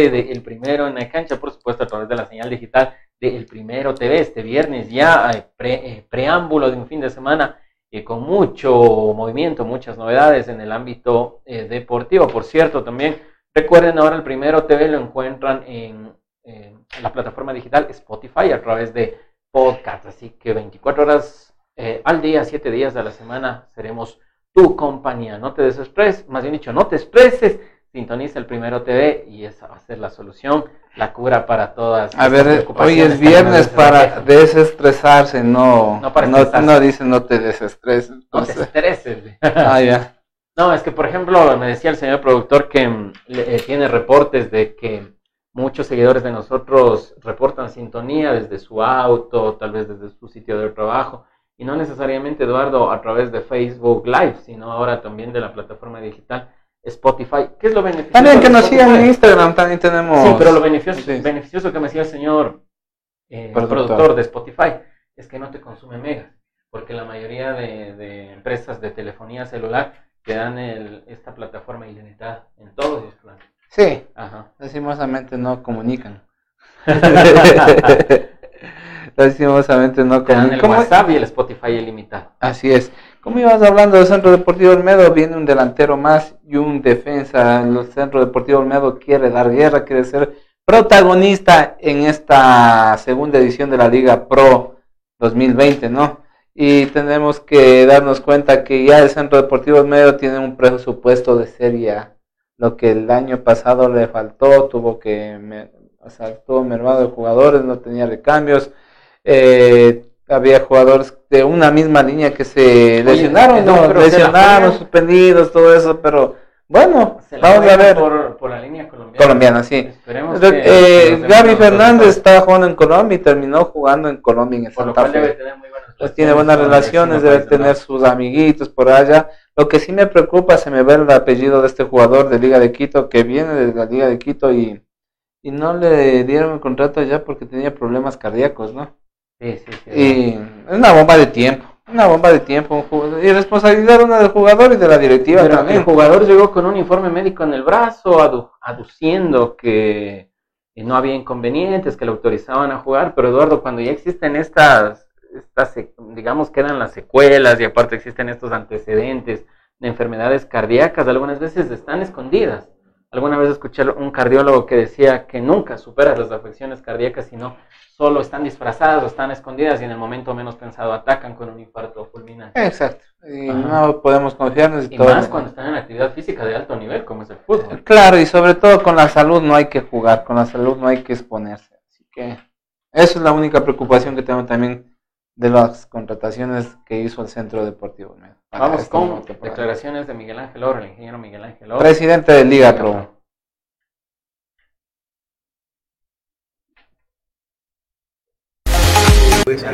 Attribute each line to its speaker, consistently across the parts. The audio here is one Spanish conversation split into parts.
Speaker 1: parte de El Primero en la cancha, por supuesto a través de la señal digital de El Primero TV, este viernes ya eh, eh, preámbulo de un fin de semana eh, con mucho movimiento, muchas novedades en el ámbito deportivo. Por cierto, también recuerden ahora El Primero TV lo encuentran en, la plataforma digital Spotify a través de podcast, así que 24 horas al día, 7 días de la semana seremos tu compañía. No te desestreses, más bien dicho, no te estreses, sintoniza el Primero TV y esa va a ser la solución, la cura para todas.
Speaker 2: A ver, hoy es viernes para desestresarse, no, no, no, no dice no te desestreses.
Speaker 1: No te estreses. ah, ya. No, es que por ejemplo me decía el señor productor que mm, eh, tiene reportes de que muchos seguidores de nosotros reportan sintonía desde su auto, tal vez desde su sitio de trabajo y no necesariamente, Eduardo, a través de Facebook Live, sino ahora también de la plataforma digital Spotify. ¿Qué es lo beneficioso?
Speaker 2: También que nos sigan en Instagram, también tenemos...
Speaker 1: Sí, pero lo beneficioso, beneficioso que me decía el señor eh, productor. de Spotify es que no te consume megas, porque la mayoría de, empresas de telefonía celular te dan esta plataforma ilimitada en todos los planes.
Speaker 2: Sí, Ajá. lastimosamente no comunican. Lastimosamente no
Speaker 1: con el WhatsApp y el Spotify ilimitado.
Speaker 2: Así es. Como ibas hablando del Centro Deportivo Olmedo, viene un delantero más y un defensa. El Centro Deportivo Olmedo quiere dar guerra, quiere ser protagonista en esta segunda edición de la Liga Pro 2020, ¿no? Y tenemos que darnos cuenta que ya el Centro Deportivo Olmedo tiene un presupuesto de serie. Lo que el año pasado le faltó, tuvo que, o sea, estuvo mermado de jugadores, no tenía recambios eh, había jugadores de una misma línea que se lesionaron, no, lesionaron, suspendidos, todo eso, pero bueno, vamos a ver.
Speaker 1: Por, la línea colombiana.
Speaker 2: Colombiana, sí. eh, Gaby Fernández estaba jugando en Colombia y terminó jugando en Colombia en el Santa Fe. Pues tiene buenas relaciones, debe tener sus amiguitos por allá. Lo que sí me preocupa, se me ve el apellido de este jugador de Liga de Quito que viene de la Liga de Quito y, y no le dieron el contrato allá porque tenía problemas cardíacos, ¿no? Sí, sí, Y es una bomba de tiempo. Una bomba de tiempo. Y responsabilidad una del jugador y de la directiva también.
Speaker 1: El jugador llegó con un informe médico en el brazo, aduciendo que no había inconvenientes, que le autorizaban a jugar. Pero Eduardo, cuando ya existen estas, estas, digamos, quedan las secuelas y aparte existen estos antecedentes de enfermedades cardíacas, algunas veces están escondidas. Alguna vez escuché un cardiólogo que decía que nunca superas las afecciones cardíacas, sino solo están disfrazadas o están escondidas y en el momento menos pensado atacan con un infarto fulminante.
Speaker 2: Exacto. Y no podemos confiarnos.
Speaker 1: Y, más cuando están en actividad física de alto nivel, como es el fútbol.
Speaker 2: Claro, y sobre todo con la salud no hay que jugar, con la salud no hay que exponerse. Así que esa es la única preocupación que tengo también de las contrataciones que hizo el Centro Deportivo.
Speaker 1: Vamos este con declaraciones de Miguel Ángel Oro, el ingeniero Miguel Ángel Oro.
Speaker 2: Presidente de Liga Pro.
Speaker 3: pues eh,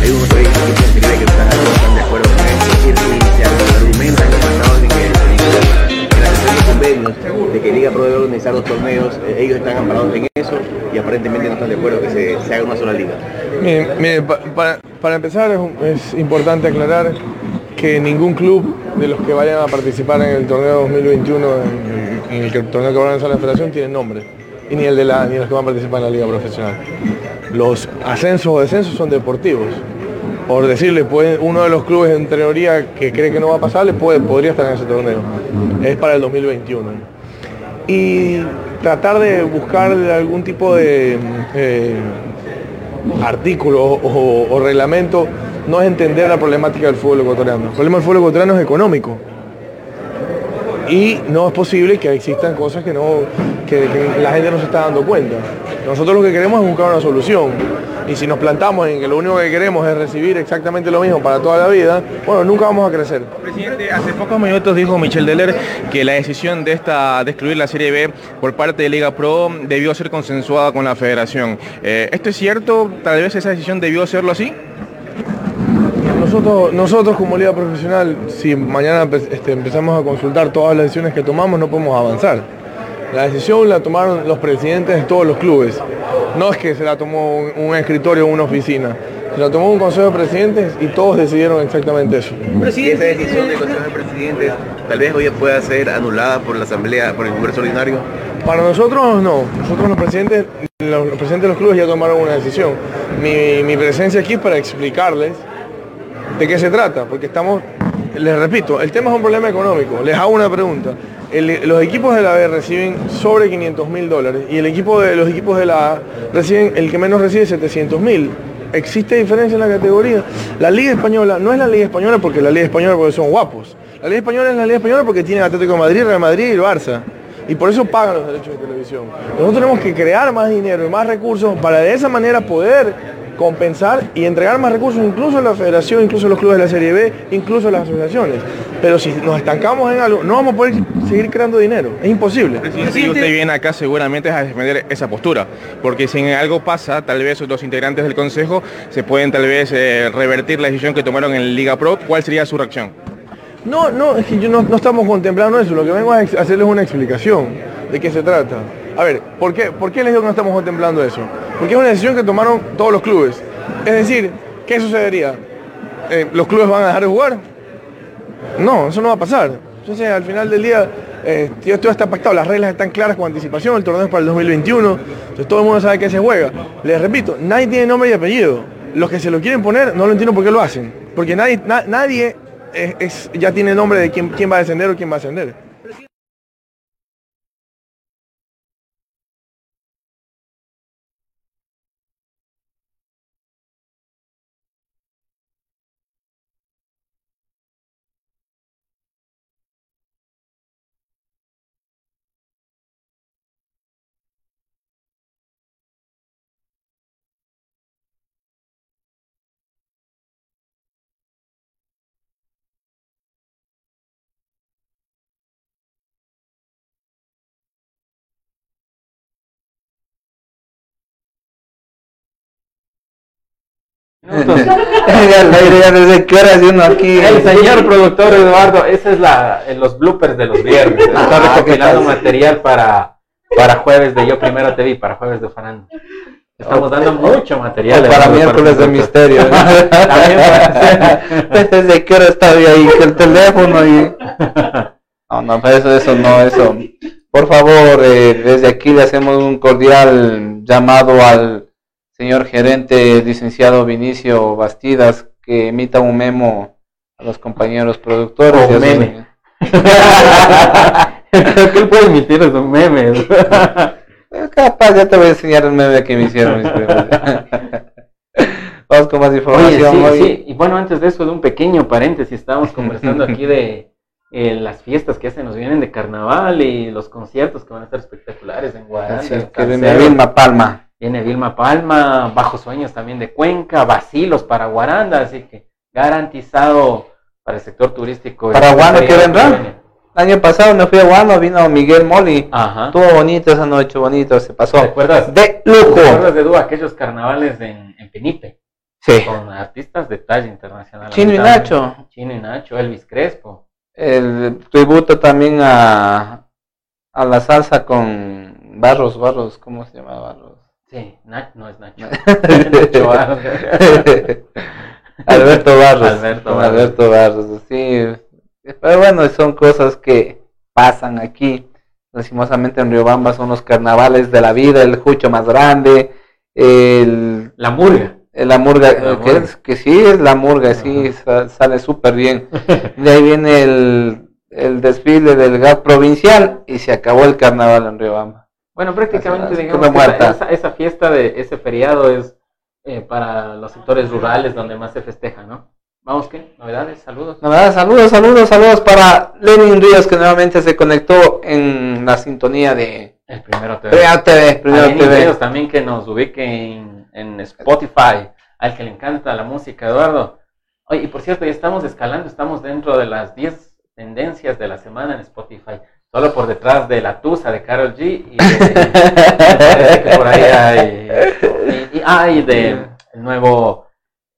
Speaker 3: hay unos proyectos que se que están, están de acuerdo con eso y, se argumenta en los mandados de que en la sesión de convenios de que Liga Pro debe organizar dos torneos, eh, ellos están amparados en eso y aparentemente no están de acuerdo que se, se haga una sola liga.
Speaker 4: Mire, para, empezar es, importante aclarar que ningún club de los que vayan a participar en el torneo 2021, en, en el torneo que va a organizar la federación, tiene nombre, y ni el de la, ni los que van a participar en la liga profesional los ascensos o descensos son deportivos. Por decirle, puede, uno de los clubes en teoría que cree que no va a pasar, puede, podría estar en ese torneo. Es para el 2021. Y tratar de buscar algún tipo de eh, artículo o, reglamento no es entender la problemática del fútbol ecuatoriano. El problema del fútbol ecuatoriano es económico. Y no es posible que existan cosas que, no, que la gente no se está dando cuenta. Nosotros lo que queremos es buscar una solución. Y si nos plantamos en que lo único que queremos es recibir exactamente lo mismo para toda la vida, bueno, nunca vamos a crecer.
Speaker 5: Presidente, hace pocos minutos dijo Michel Deller que la decisión de esta de excluir la Serie B por parte de Liga Pro debió ser consensuada con la federación. Eh, ¿Esto es cierto? ¿Tal vez esa decisión debió serlo así?
Speaker 4: Nosotros, nosotros como liga profesional, si mañana este, empezamos a consultar todas las decisiones que tomamos, no podemos avanzar. La decisión la tomaron los presidentes de todos los clubes. No es que se la tomó un, escritorio o una oficina. Lo tomó un consejo de presidentes y todos decidieron exactamente eso.
Speaker 3: Y esa decisión del Consejo de Presidentes tal vez hoy pueda ser anulada por la Asamblea, por el Congreso Ordinario.
Speaker 4: Para nosotros no, nosotros los presidentes, los, los presidentes de los clubes ya tomaron una decisión. Mi, mi presencia aquí es para explicarles de qué se trata, porque estamos, les repito, el tema es un problema económico. Les hago una pregunta. Los equipos de la B reciben sobre 500 mil dólares y el equipo de los equipos de la A reciben, el que menos recibe 700 mil. ¿Existe diferencia en la categoría? La Liga Española no es la Liga Española porque la Liga Española porque son guapos. La Liga Española es la Liga Española porque tiene Atlético de Madrid, Real Madrid y el Barça. Y por eso pagan los derechos de televisión. Nosotros tenemos que crear más dinero y más recursos para de esa manera poder compensar y entregar más recursos incluso a la federación, incluso a los clubes de la Serie B, incluso a las asociaciones. Pero si nos estancamos en algo, no vamos a poder seguir creando dinero. Es imposible.
Speaker 5: Si usted viene acá seguramente es a defender esa postura, porque si en algo pasa, tal vez los integrantes del Consejo se pueden tal vez eh, revertir la decisión que tomaron en Liga Pro. ¿Cuál sería su reacción?
Speaker 4: No, no, es que yo no, no estamos contemplando eso. Lo que vengo a hacerles una explicación de qué se trata. A ver, ¿por qué, ¿por qué les digo que no estamos contemplando eso? Porque es una decisión que tomaron todos los clubes. Es decir, ¿qué sucedería? Eh, ¿Los clubes van a dejar de jugar? No, eso no va a pasar. Entonces, al final del día, eh, todo está pactado, las reglas están claras con anticipación, el torneo es para el 2021, entonces todo el mundo sabe que se juega. Les repito, nadie tiene nombre y apellido. Los que se lo quieren poner, no lo entiendo por qué lo hacen. Porque nadie, na- nadie es- ya tiene nombre de quién, quién va a descender o quién va a ascender.
Speaker 2: Ya, desde qué hora uno aquí.
Speaker 1: El señor productor Eduardo, ese es la, eh, los bloopers de los viernes. Está
Speaker 2: Ah,
Speaker 1: recopilando material para, para jueves de Yo Primero TV, para jueves de Farán. Estamos dando mucho material.
Speaker 2: Para miércoles de misterio. ¿Desde qué hora está ahí que el teléfono y... No, no, pero eso, eso no, eso. Por favor, eh, desde aquí le hacemos un cordial llamado al señor gerente, licenciado Vinicio Bastidas, que emita un memo a los compañeros productores.
Speaker 1: O meme. Creo que él puede emitir esos memes.
Speaker 2: Capaz, ya te voy a enseñar el meme que me hicieron mis primos. Vamos con más
Speaker 1: Oye,
Speaker 2: información.
Speaker 1: sí,
Speaker 2: hoy.
Speaker 1: sí. Y bueno, antes de eso, de un pequeñño paréntesis, estábamos conversando aquí de eh, las fiestas que se nos vienen de carnaval y los conciertos que van a estar espectaculares en Guadalajara.
Speaker 2: Es, que
Speaker 1: Salcedo.
Speaker 2: Vilma Palma.
Speaker 1: Viene Vilma Palma, Bajo Sueños también de Cuenca, Vacilos para Guaranda, así que garantizado para el sector turístico.
Speaker 2: ¿Para
Speaker 1: Este
Speaker 2: vendrá?
Speaker 1: que viene.
Speaker 2: El año pasado me fui a Guano, vino Miguel Moli.
Speaker 1: Ajá.
Speaker 2: Estuvo bonito esa noche, bonito, se pasó.
Speaker 1: ¿Recuerdas?
Speaker 2: De
Speaker 1: ¿Te
Speaker 2: lujo.
Speaker 1: acuerdas de Edu, aquellos carnavales en, en Penipe?
Speaker 2: Sí.
Speaker 1: Con artistas de talla internacional.
Speaker 2: Chino y. Nacho.
Speaker 1: Chino y Nacho, Elvis Crespo.
Speaker 2: El tributo también a, a la salsa con Barros, Barros, ¿cómo se llama Barros?
Speaker 1: Sí, Nacho, no es Nacho. Nacho Barros.
Speaker 2: Alberto Barros.
Speaker 1: Alberto Barros.
Speaker 2: Alberto Barros, sí. Pero bueno, son cosas que pasan aquí. Lastimosamente en Riobamba son los carnavales de la vida, el jucho más grande, el,
Speaker 1: La murga.
Speaker 2: la murga,
Speaker 1: La
Speaker 2: que,
Speaker 1: murga.
Speaker 2: es- que sí es la murga, sí, sa- sale súper bien. De ahí viene el, el desfile del GAP provincial y se acabó el carnaval en Riobamba.
Speaker 1: Bueno, prácticamente
Speaker 2: Así-
Speaker 1: digamos que esa, esa- fiesta de ese feriado es eh, para los sectores rurales donde más se festeja, ¿no? Vamos, ¿qué? ¿Novedades? Saludos.
Speaker 2: No, ¿verdad? Saludos, saludos, saludos para Lenin Ríos que nuevamente se conectó en la sintonía de
Speaker 1: El primero
Speaker 2: Primero TV, Primero
Speaker 1: A Lenny
Speaker 2: TV.
Speaker 1: Ríos también que nos ubique en, en Spotify, al que le encanta la música, Eduardo. Oye, y por cierto, ya estamos escalando, estamos dentro de las 10 tendencias de la semana en Spotify, solo por detrás de la Tusa de Carol G. Y parece que por ahí hay. Y, y- ah, y de el nuevo,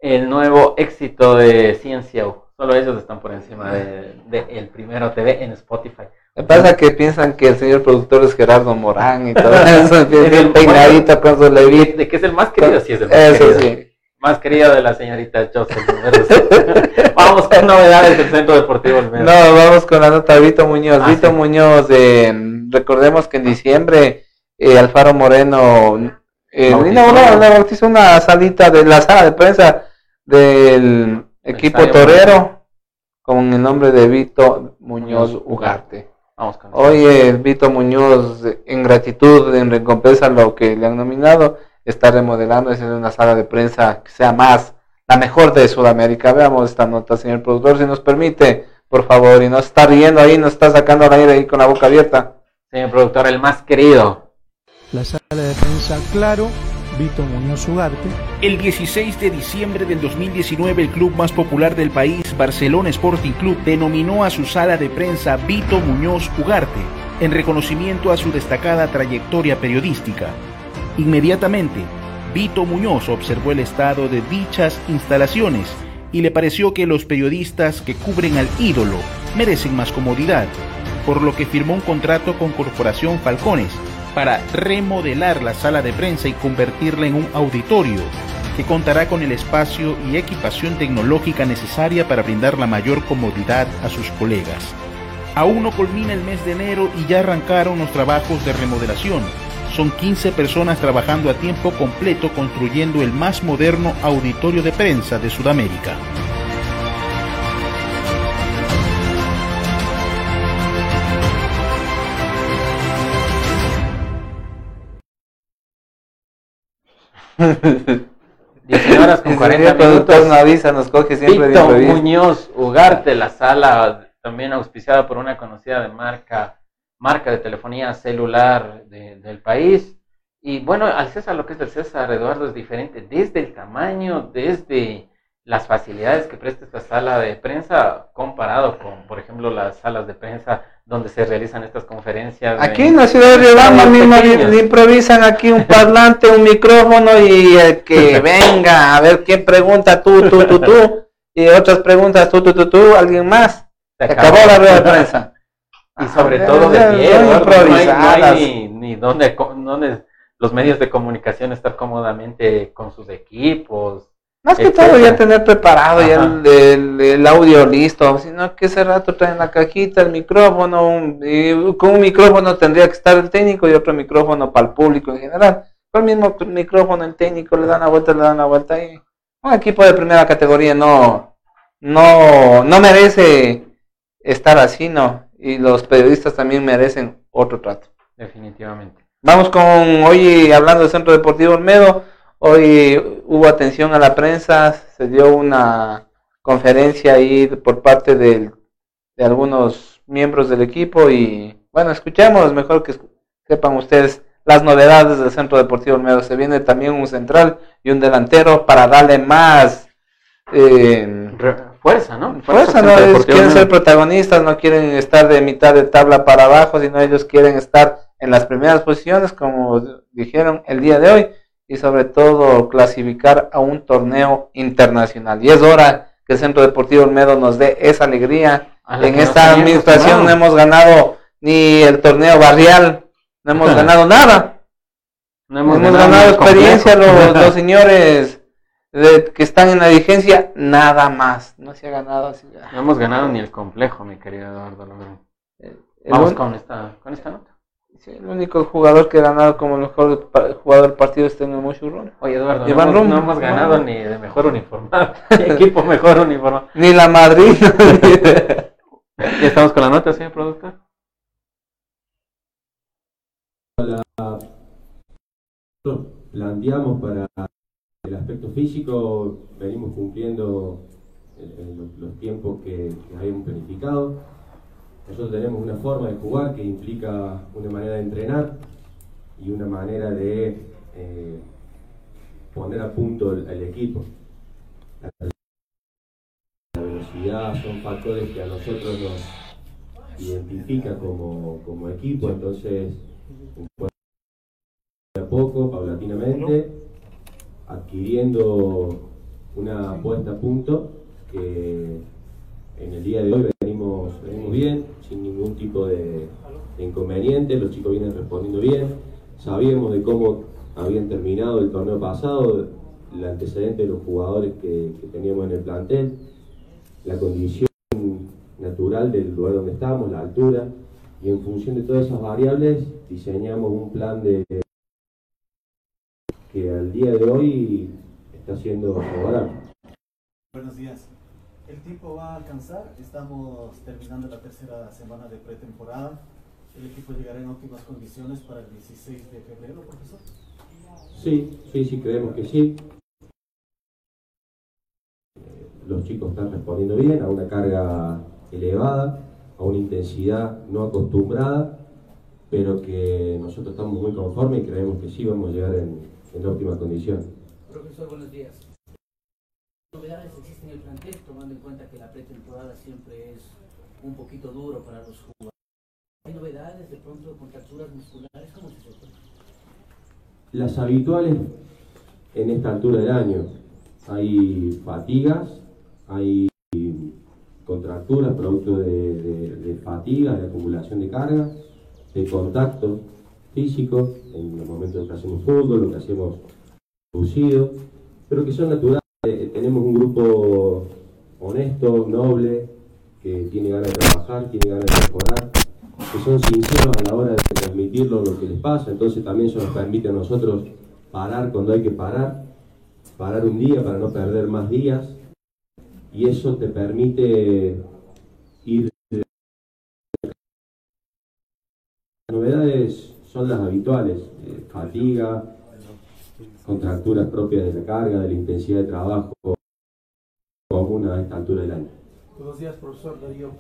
Speaker 1: el nuevo éxito de CNCO. Solo ellos están por encima de, de El Primero TV en Spotify.
Speaker 2: Me pasa que piensan que el señor productor es Gerardo Morán y todo eso,
Speaker 1: Es el-
Speaker 2: peinadito con su levita.
Speaker 1: De que es el más querido, sí es el más
Speaker 2: Eso
Speaker 1: querido.
Speaker 2: sí.
Speaker 1: Más querido de la señorita Joseph. vamos con novedades del Centro Deportivo Olmedo.
Speaker 2: No, vamos con la nota de Vito Muñoz. Ah, Vito Muñoz, eh, recordemos que en diciembre eh, Alfaro Moreno eh, bautizó una salita de la sala de prensa del equipo torero con el nombre de Vito Muñoz Ugarte. Vamos con Hoy Vito Muñoz, en gratitud, en recompensa a lo que le han nominado, está remodelando, es una sala de prensa que sea más, la mejor de Sudamérica. Veamos esta nota, señor productor, si nos permite, por favor, y no está riendo ahí, no está sacando al aire ahí con la boca abierta.
Speaker 1: Señor productor, el más querido.
Speaker 6: La sala de prensa, claro, Vito Muñoz Ugarte.
Speaker 7: El 16 de diciembre del 2019, el club más popular del país, Barcelona Sporting Club, denominó a su sala de prensa Vito Muñoz Ugarte, en reconocimiento a su destacada trayectoria periodística. Inmediatamente, Vito Muñoz observó el estado de dichas instalaciones y le pareció que los periodistas que cubren al ídolo merecen más comodidad, por lo que firmó un contrato con Corporación Falcones para remodelar la sala de prensa y convertirla en un auditorio que contará con el espacio y equipación tecnológica necesaria para brindar la mayor comodidad a sus colegas. Aún no culmina el mes de enero y ya arrancaron los trabajos de remodelación son 15 personas trabajando a tiempo completo construyendo el más moderno auditorio de prensa de Sudamérica.
Speaker 1: horas con 40 minutos. Nos avisa, nos coge siempre Víctor Muñoz Ugarte, la sala también auspiciada por una conocida de marca marca de telefonía celular del país. Y bueno, al César lo que es del César, Eduardo, es diferente desde el tamaño, desde las facilidades que presta esta sala de prensa comparado con, por ejemplo, las salas de prensa donde se realizan estas conferencias.
Speaker 2: Aquí en la ciudad de Riobamba mismo improvisan aquí un parlante, un micrófono y el que venga a ver quién pregunta tú, tú, tú, tú, y otras preguntas tú, tú, tú, tú, alguien más. Se acabó la rueda de prensa
Speaker 1: y sobre todo de pie, no, hay, ni, donde, los medios de comunicación estar cómodamente con sus equipos.
Speaker 2: Más que todo ya tener preparado ya el, audio listo, sino que ese rato traen la cajita, el micrófono, y con un micrófono tendría que estar el técnico y otro micrófono para el público en general. Con el mismo micrófono el técnico le dan la vuelta, le dan la vuelta y un equipo de primera categoría no, no, no merece estar así, no y los periodistas también merecen otro trato.
Speaker 1: Definitivamente.
Speaker 2: Vamos con hoy hablando del Centro Deportivo Olmedo. Hoy hubo atención a la prensa, se dio una conferencia ahí por parte de algunos miembros del equipo y bueno, escuchemos, mejor que sepan ustedes las novedades del Centro Deportivo Olmedo. Se viene también un central y un delantero para darle más
Speaker 1: eh, fuerza, ¿no?
Speaker 2: Fuerza, no, ellos quieren ser protagonistas, no quieren estar de mitad de tabla para abajo, sino ellos quieren estar en las primeras posiciones, como dijeron el día de hoy, y sobre todo clasificar a un torneo internacional. Y es hora que el Centro Deportivo Olmedo nos dé esa alegría. En esta administración no hemos ganado ni el torneo barrial, no hemos ganado nada. No hemos, ganado, experiencia los, los señores de que están en la vigencia, nada más. No se ha ganado así.
Speaker 1: No hemos ganado ni el complejo, mi querido Eduardo Vamos con esta, con esta nota.
Speaker 2: Sí, el único jugador que ha ganado como mejor jugador del partido es Tengo Mushurun.
Speaker 1: Oye, Eduardo, no, no, hemos ganado ni de mejor uniformado, ni equipo mejor uniformado.
Speaker 2: Ni la Madrid.
Speaker 1: ya estamos con la nota, señor productor.
Speaker 8: Planteamos para el aspecto físico venimos cumpliendo los, tiempos que, habíamos planificado. Nosotros tenemos una forma de jugar que implica una manera de entrenar y una manera de eh, poner a punto el, equipo. La velocidad son factores que a nosotros nos identifica como, como equipo, entonces a poco, paulatinamente, adquiriendo una puesta a punto que en el día de hoy venimos, bien, sin ningún tipo de, inconveniente, los chicos vienen respondiendo bien, sabíamos de cómo habían terminado el torneo pasado, el antecedente de los jugadores que, que teníamos en el plantel, la condición natural del lugar donde estamos, la altura, y en función de todas esas variables diseñamos un plan de que al día de hoy está siendo favorable.
Speaker 9: Buenos días. El tiempo va a alcanzar, estamos terminando la tercera semana de pretemporada. ¿El equipo llegará en óptimas condiciones para el 16 de febrero, profesor?
Speaker 8: Sí, sí, sí, creemos que sí. Los chicos están respondiendo bien a una carga elevada, a una intensidad no acostumbrada, pero que nosotros estamos muy conformes y creemos que sí vamos a llegar en, en óptima condición.
Speaker 10: Profesor, buenos días. ¿Qué novedades existen en el plantel, tomando en cuenta que la pretemporada siempre es un poquito duro para los jugadores? ¿Hay novedades de pronto contracturas musculares? ¿Cómo se eso?
Speaker 8: Las habituales en esta altura del año. Hay fatigas, hay contracturas producto de, de, de fatiga, de acumulación de carga, de contacto físico en los momentos que hacemos fútbol, lo que hacemos reducido, pero que son naturales. Eh, tenemos un grupo honesto, noble, que tiene ganas de trabajar, tiene ganas de mejorar, que son sinceros a la hora de transmitirlo lo que les pasa, entonces también eso nos permite a nosotros parar cuando hay que parar, parar un día para no perder más días, y eso te permite ir... Novedades son las habituales, eh, fatiga, contracturas propias de la carga, de la intensidad de trabajo común a esta altura del año.
Speaker 9: Buenos días, profesor Darío.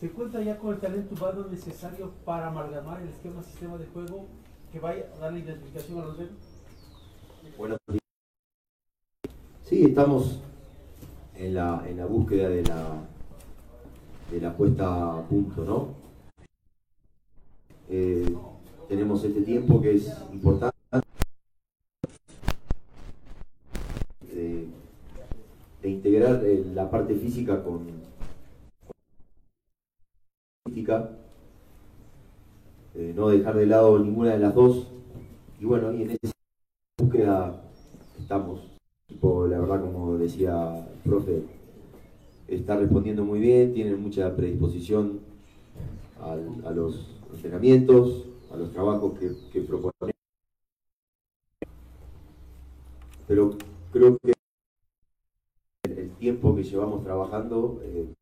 Speaker 9: ¿Se cuenta ya con el talento humano necesario para amalgamar el esquema sistema de juego que vaya a dar la identificación a los dedos?
Speaker 11: Bueno, sí, estamos en la, en la búsqueda de la, de la puesta a punto, ¿no? Eh, tenemos este tiempo que es importante. De, de integrar eh, la parte física con, eh, no dejar de lado ninguna de las dos. Y bueno, y en esa búsqueda estamos. La verdad, como decía el profe, está respondiendo muy bien, tiene mucha predisposición a los entrenamientos, a los trabajos que, que proponen. Pero creo que el, el tiempo que llevamos trabajando eh,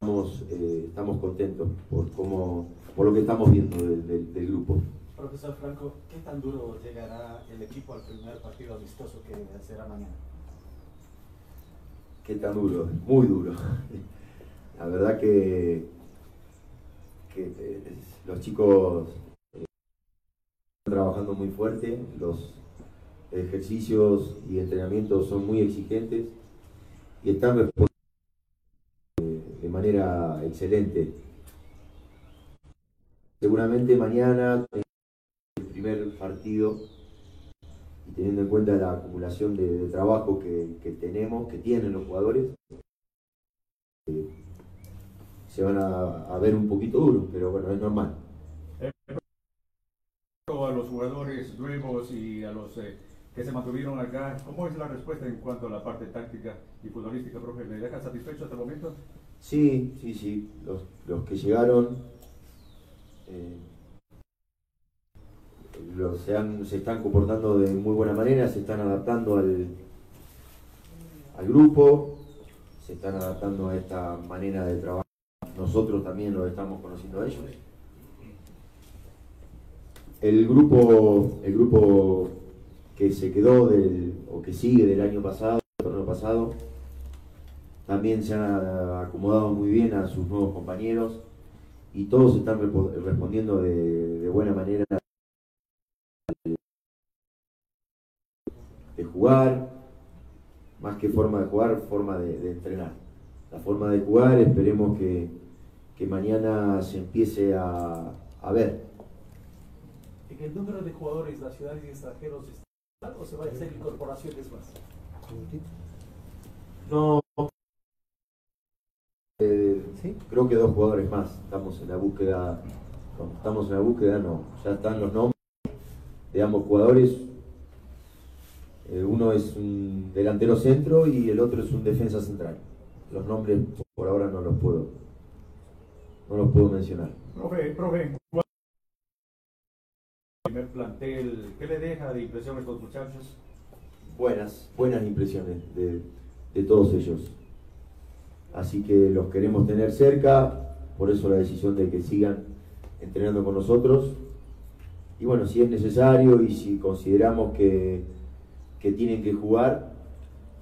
Speaker 11: estamos, eh, estamos contentos por cómo, por lo que estamos viendo del, del, del grupo.
Speaker 9: Profesor Franco, ¿qué tan duro llegará el equipo al primer partido amistoso que será mañana?
Speaker 11: Qué tan duro, muy duro. La verdad que, eh, los chicos eh, están trabajando muy fuerte, los ejercicios y entrenamientos son muy exigentes y están respondiendo de manera excelente. Seguramente mañana el primer partido y teniendo en cuenta la acumulación de, trabajo que, tenemos, que tienen los jugadores, eh, se van a, a, ver un poquito duros, pero bueno, es normal.
Speaker 12: A los jugadores nuevos y a los eh, que se mantuvieron acá, ¿cómo es la respuesta en cuanto a la parte táctica y futbolística, profe? ¿Le dejan satisfecho hasta el momento?
Speaker 11: Sí, sí, sí. Los, los que llegaron eh, los, se, han, se están comportando de muy buena manera, se están adaptando al, al grupo, se están adaptando a esta manera de trabajar. Nosotros también los estamos conociendo a ellos. El grupo, el grupo que se quedó o que sigue del año pasado, del torneo pasado, también se han acomodado muy bien a sus nuevos compañeros y todos están respondiendo de, buena manera de jugar, más que forma de jugar, forma de, entrenar. La forma de jugar esperemos que, que mañana se empiece a, a ver.
Speaker 9: ¿En el número de jugadores nacionales y extranjeros está o se va a hacer incorporaciones más?
Speaker 11: No. Eh, ¿Sí? Creo que dos jugadores más. Estamos en la búsqueda. No, estamos en la búsqueda, no. Ya están los nombres de ambos jugadores. Eh, uno es un delantero centro y el otro es un defensa central. Los nombres por ahora no los puedo, no los puedo mencionar.
Speaker 12: Profe, profe, primer plantel, ¿qué le deja de impresión a estos muchachos?
Speaker 11: Buenas, buenas impresiones de, de todos ellos. Así que los queremos tener cerca, por eso la decisión de que sigan entrenando con nosotros. Y bueno, si es necesario y si consideramos que, que tienen que jugar,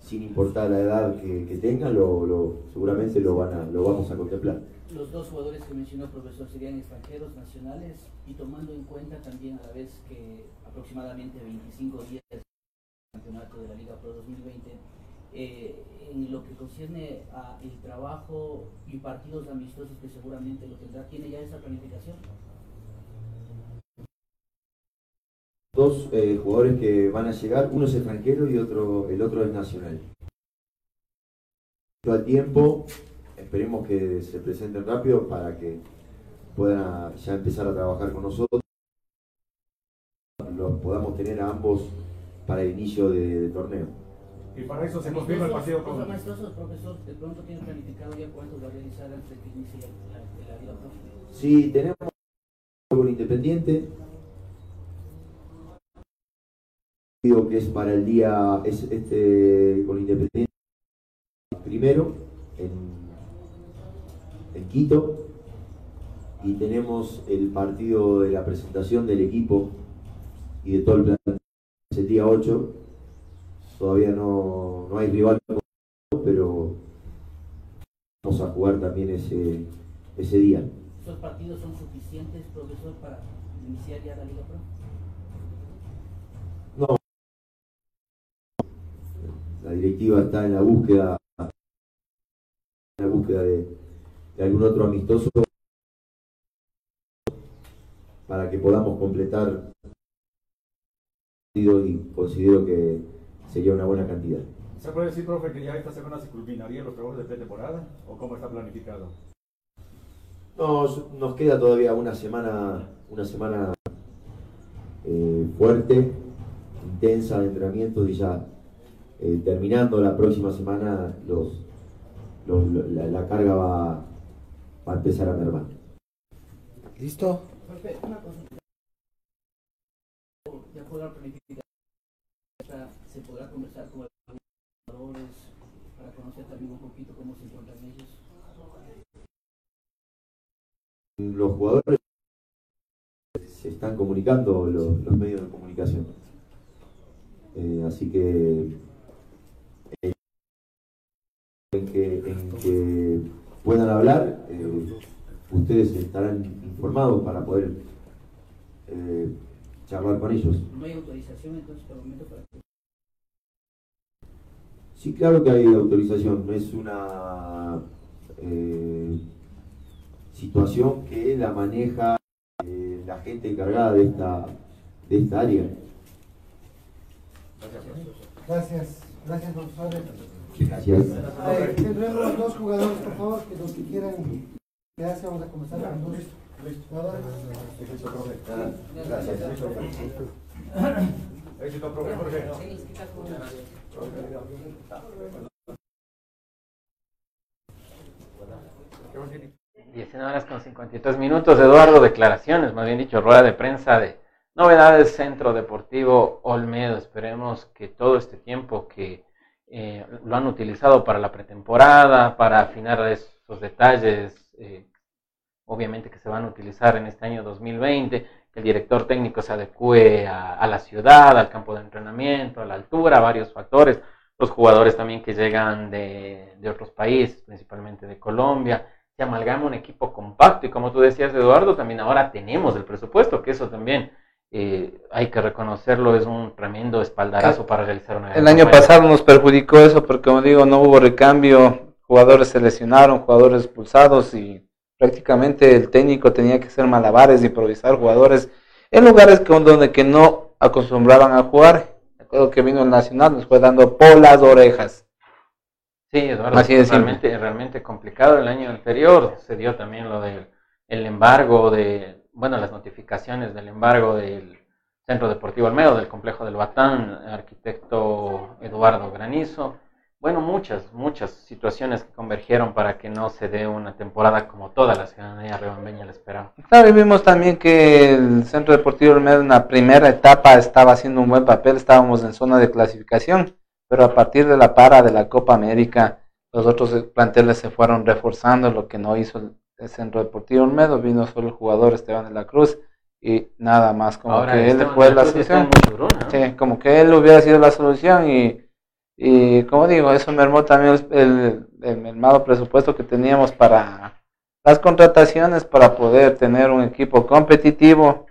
Speaker 11: sin importar la edad que, que tengan, lo, lo- seguramente lo, van a, lo vamos a contemplar.
Speaker 10: Los dos jugadores que mencionó el profesor serían extranjeros, nacionales, y tomando en cuenta también a la vez que aproximadamente 25 días del campeonato de la Liga Pro 2020, eh, en lo que concierne a el trabajo y partidos amistosos que seguramente lo tendrá, ¿tiene ya esa planificación?
Speaker 11: Dos eh, jugadores que van a llegar, uno es extranjero y otro, el otro es nacional. Al tiempo, esperemos que se presenten rápido para que puedan ya empezar a trabajar con nosotros. Los podamos tener a ambos para el inicio de, de torneo.
Speaker 12: Y para eso se confirma el partido
Speaker 10: Los
Speaker 12: con...
Speaker 10: amistosos, profesor, de pronto tiene planificado ya cuántos va a realizar antes de que inicie la, la, la Liga Pro.
Speaker 11: Sí, tenemos con Independiente. Digo que es para el día, es este con Independiente primero Quito. Y tenemos el partido de la presentación del equipo y de todo el plan. Es el día 8. Todavía no, no hay rival, pero vamos a jugar también ese, ese día.
Speaker 10: ¿Esos partidos son suficientes, profesor, para iniciar ya la Liga Pro?
Speaker 11: No. La directiva está en la búsqueda, en la búsqueda de, de algún otro amistoso para que podamos completar y considero que sería una buena cantidad.
Speaker 12: ¿Se puede decir, profe, que ya esta semana se culminarían los trabajos de pretemporada? ¿O cómo está planificado?
Speaker 11: Nos, nos queda todavía una semana, una semana eh, fuerte, intensa de entrenamiento y ya eh, terminando la próxima semana los, los- lo- la, la carga va, va a empezar a mermar.
Speaker 2: ¿Listo?
Speaker 10: Una consulta. ¿Ya podrá planificar? ¿Se podrá conversar con algunos jugadores para conocer también un poquito cómo se encuentran ellos?
Speaker 11: Los jugadores se están comunicando los, los medios de comunicación. Eh, así que eh, en que, en que puedan hablar, eh, ustedes estarán informados para poder eh, charlar con ellos.
Speaker 10: ¿No hay autorización entonces por el momento para que
Speaker 11: Sí, claro que hay autorización, no es una eh, situación que la maneja eh, la gente encargada de esta, de esta área.
Speaker 13: Gracias, gracias profesores.
Speaker 11: Gracias.
Speaker 13: Eh, tendremos dos jugadores, por favor, que los que quieran quedarse, vamos a comenzar con dos jugadores.
Speaker 11: Gracias.
Speaker 12: Éxito, profe Jorge.
Speaker 1: 19 horas con 53 minutos. Eduardo, declaraciones, más bien dicho, rueda de prensa de novedades Centro Deportivo Olmedo. Esperemos que todo este tiempo que eh, lo han utilizado para la pretemporada, para afinar esos detalles, eh, obviamente que se van a utilizar en este año 2020, que el director técnico se adecue a, a la ciudad, al campo de entrenamiento, a la altura, a varios factores. Los jugadores también que llegan de, de otros países, principalmente de Colombia, se amalgama un equipo compacto y como tú decías Eduardo, también ahora tenemos el presupuesto, que eso también eh, hay que reconocerlo, es un tremendo espaldarazo para realizar una
Speaker 2: El año
Speaker 1: campaña.
Speaker 2: pasado nos perjudicó eso porque, como digo, no hubo recambio, jugadores se lesionaron, jugadores expulsados y prácticamente el técnico tenía que hacer malabares, improvisar jugadores en lugares que, donde que no acostumbraban a jugar. Recuerdo que vino el Nacional, nos fue dando por las orejas.
Speaker 1: Sí, Eduardo,
Speaker 2: Así simple.
Speaker 1: realmente, realmente complicado. El año anterior se dio también lo del el embargo de, bueno, las notificaciones del embargo del Centro Deportivo Almedo del Complejo del Batán, arquitecto Eduardo Granizo. Bueno, muchas, muchas situaciones que convergieron para que no se dé una temporada como toda la ciudadanía rebambeña la esperaba.
Speaker 2: Claro, y vimos también que el Centro Deportivo Olmedo en la primera etapa estaba haciendo un buen papel, estábamos en zona de clasificación, pero a partir de la para de la Copa América, los otros planteles se fueron reforzando, lo que no hizo el Centro Deportivo Olmedo, vino solo el jugador Esteban de la Cruz y nada más, como que él fue la solución. Sí, como que él hubiera sido la solución y y como digo, eso mermó también el, el, mermado presupuesto que teníamos para las contrataciones para poder tener un equipo competitivo.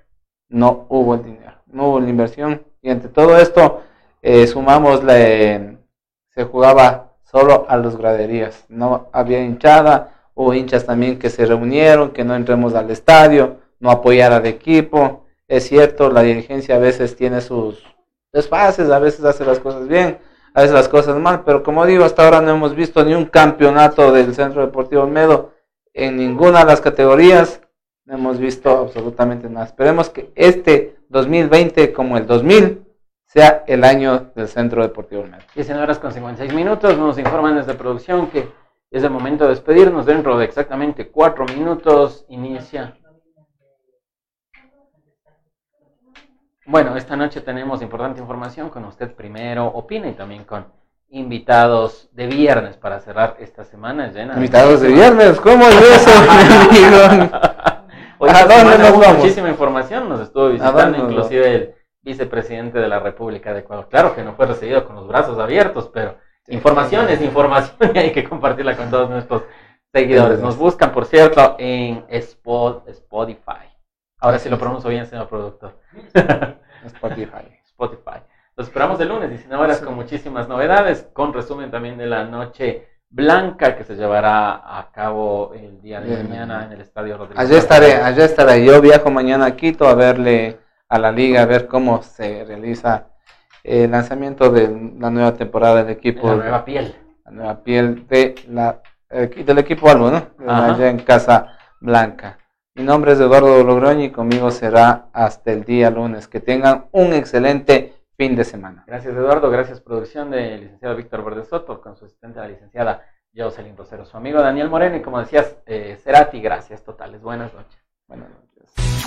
Speaker 2: No hubo el dinero, no hubo la inversión. Y entre todo esto, eh, sumamos, la, se jugaba solo a los graderías. No había hinchada, hubo hinchas también que se reunieron, que no entremos al estadio, no apoyar al equipo. Es cierto, la dirigencia a veces tiene sus desfases, a veces hace las cosas bien, a veces las cosas mal, pero como digo, hasta ahora no hemos visto ni un campeonato del Centro Deportivo Olmedo en ninguna de las categorías, no hemos visto absolutamente nada. Esperemos que este 2020 como el 2000 sea el año del Centro Deportivo Olmedo.
Speaker 1: 19 horas con 56 minutos, nos informan desde producción que es el momento de despedirnos. Dentro de exactamente cuatro minutos inicia Bueno, esta noche tenemos importante información con usted primero, opina y también con invitados de viernes para cerrar esta semana llena.
Speaker 2: Invitados de viernes, ¿cómo es eso,
Speaker 1: Hoy ¿A dónde nos vamos? Muchísima información, nos estuvo visitando inclusive el vicepresidente de la República de Ecuador. Claro que no fue recibido con los brazos abiertos, pero información es información y hay que compartirla con todos nuestros seguidores. Nos buscan, por cierto, en Spotify. Ahora sí lo pronuncio bien, señor productor.
Speaker 2: Spotify.
Speaker 1: Spotify. Los esperamos el lunes, 19 horas, con muchísimas novedades, con resumen también de la noche blanca que se llevará a cabo el día de mañana en el Estadio Rodríguez.
Speaker 2: Allá estaré, allá estaré. Yo viajo mañana a Quito a verle a la liga, a ver cómo se realiza el lanzamiento de la nueva temporada del equipo.
Speaker 1: La nueva piel.
Speaker 2: La nueva piel de la, del equipo Albo, ¿no? Allá en Casa Blanca. Mi nombre es Eduardo Logroño y conmigo será hasta el día lunes. Que tengan un excelente fin de semana.
Speaker 1: Gracias Eduardo, gracias producción del licenciado Víctor Verde Soto con su asistente la licenciada Jocelyn Rosero, su amigo Daniel Moreno y como decías, eh, Cerati, gracias totales. Buenas noches.
Speaker 2: Buenas noches.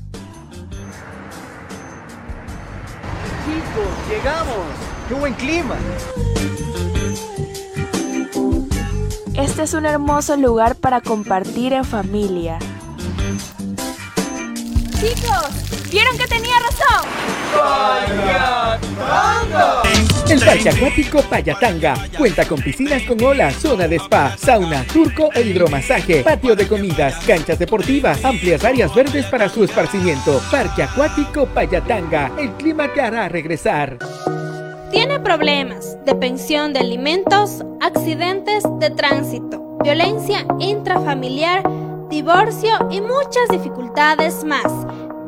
Speaker 14: chicos, llegamos. ¡Qué buen clima!
Speaker 15: Este es un hermoso lugar para compartir en familia.
Speaker 16: Chicos, ¿vieron que tenía razón?
Speaker 17: El parque acuático Payatanga cuenta con piscinas con olas, zona de spa, sauna, turco e hidromasaje, patio de comidas, canchas deportivas, amplias áreas verdes para su esparcimiento. Parque acuático Payatanga, el clima te hará regresar.
Speaker 16: Tiene problemas de pensión de alimentos, accidentes de tránsito, violencia intrafamiliar, divorcio y muchas dificultades más.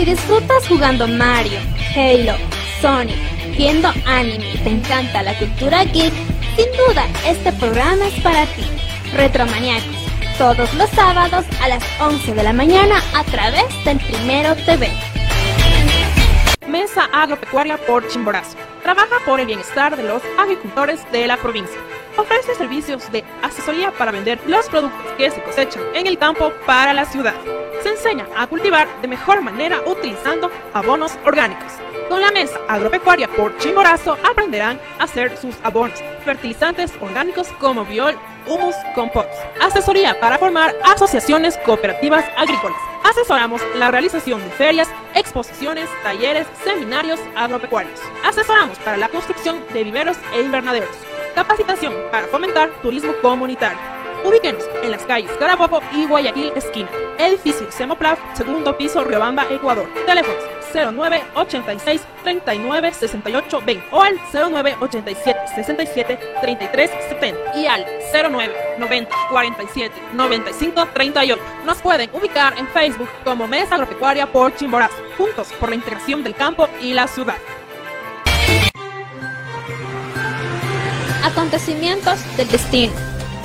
Speaker 16: Si disfrutas jugando Mario, Halo, Sonic, viendo anime y te encanta la cultura geek, sin duda este programa es para ti. Retromaniacos, todos los sábados a las 11 de la mañana a través del Primero TV.
Speaker 18: Mesa Agropecuaria por Chimborazo. Trabaja por el bienestar de los agricultores de la provincia. Ofrece servicios de asesoría para vender los productos que se cosechan en el campo para la ciudad. Se enseña a cultivar de mejor manera utilizando abonos orgánicos. Con la mesa agropecuaria por Chimborazo aprenderán a hacer sus abonos, fertilizantes orgánicos como biol, humus, compost. Asesoría para formar asociaciones cooperativas agrícolas. Asesoramos la realización de ferias, exposiciones, talleres, seminarios agropecuarios. Asesoramos para la construcción de viveros e invernaderos. Capacitación para fomentar turismo comunitario. Ubíquenos en las calles Carabobo y Guayaquil esquina. Edificio Semoplaf, segundo piso, Riobamba, Ecuador. Teléfonos 09 86 39 68 20 o al 09 87 67 33 70 y al 09 90 47 95 38. Nos pueden ubicar en Facebook como Mesa Agropecuaria por Chimborazo, juntos por la integración del campo y la ciudad.
Speaker 16: Acontecimientos del destino,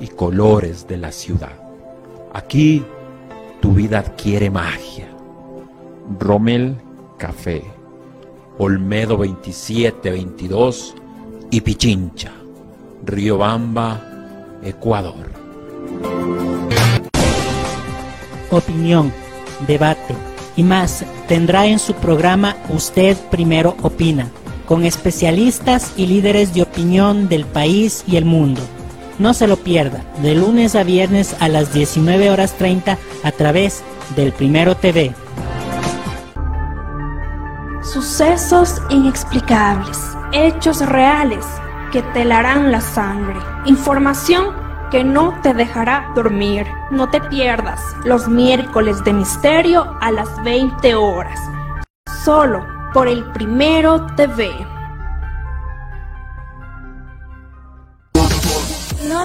Speaker 19: y colores de la ciudad. Aquí tu vida adquiere magia. Rommel Café, Olmedo 2722 y Pichincha, Riobamba, Ecuador.
Speaker 20: opinión, debate y más tendrá en su programa Usted Primero Opina, con especialistas y líderes de opinión del país y el mundo. No se lo pierda, de lunes a viernes a las 19 horas 30 a través del Primero TV.
Speaker 16: Sucesos inexplicables, hechos reales que te la sangre, información que no te dejará dormir. No te pierdas los miércoles de misterio a las 20 horas, solo por el Primero TV.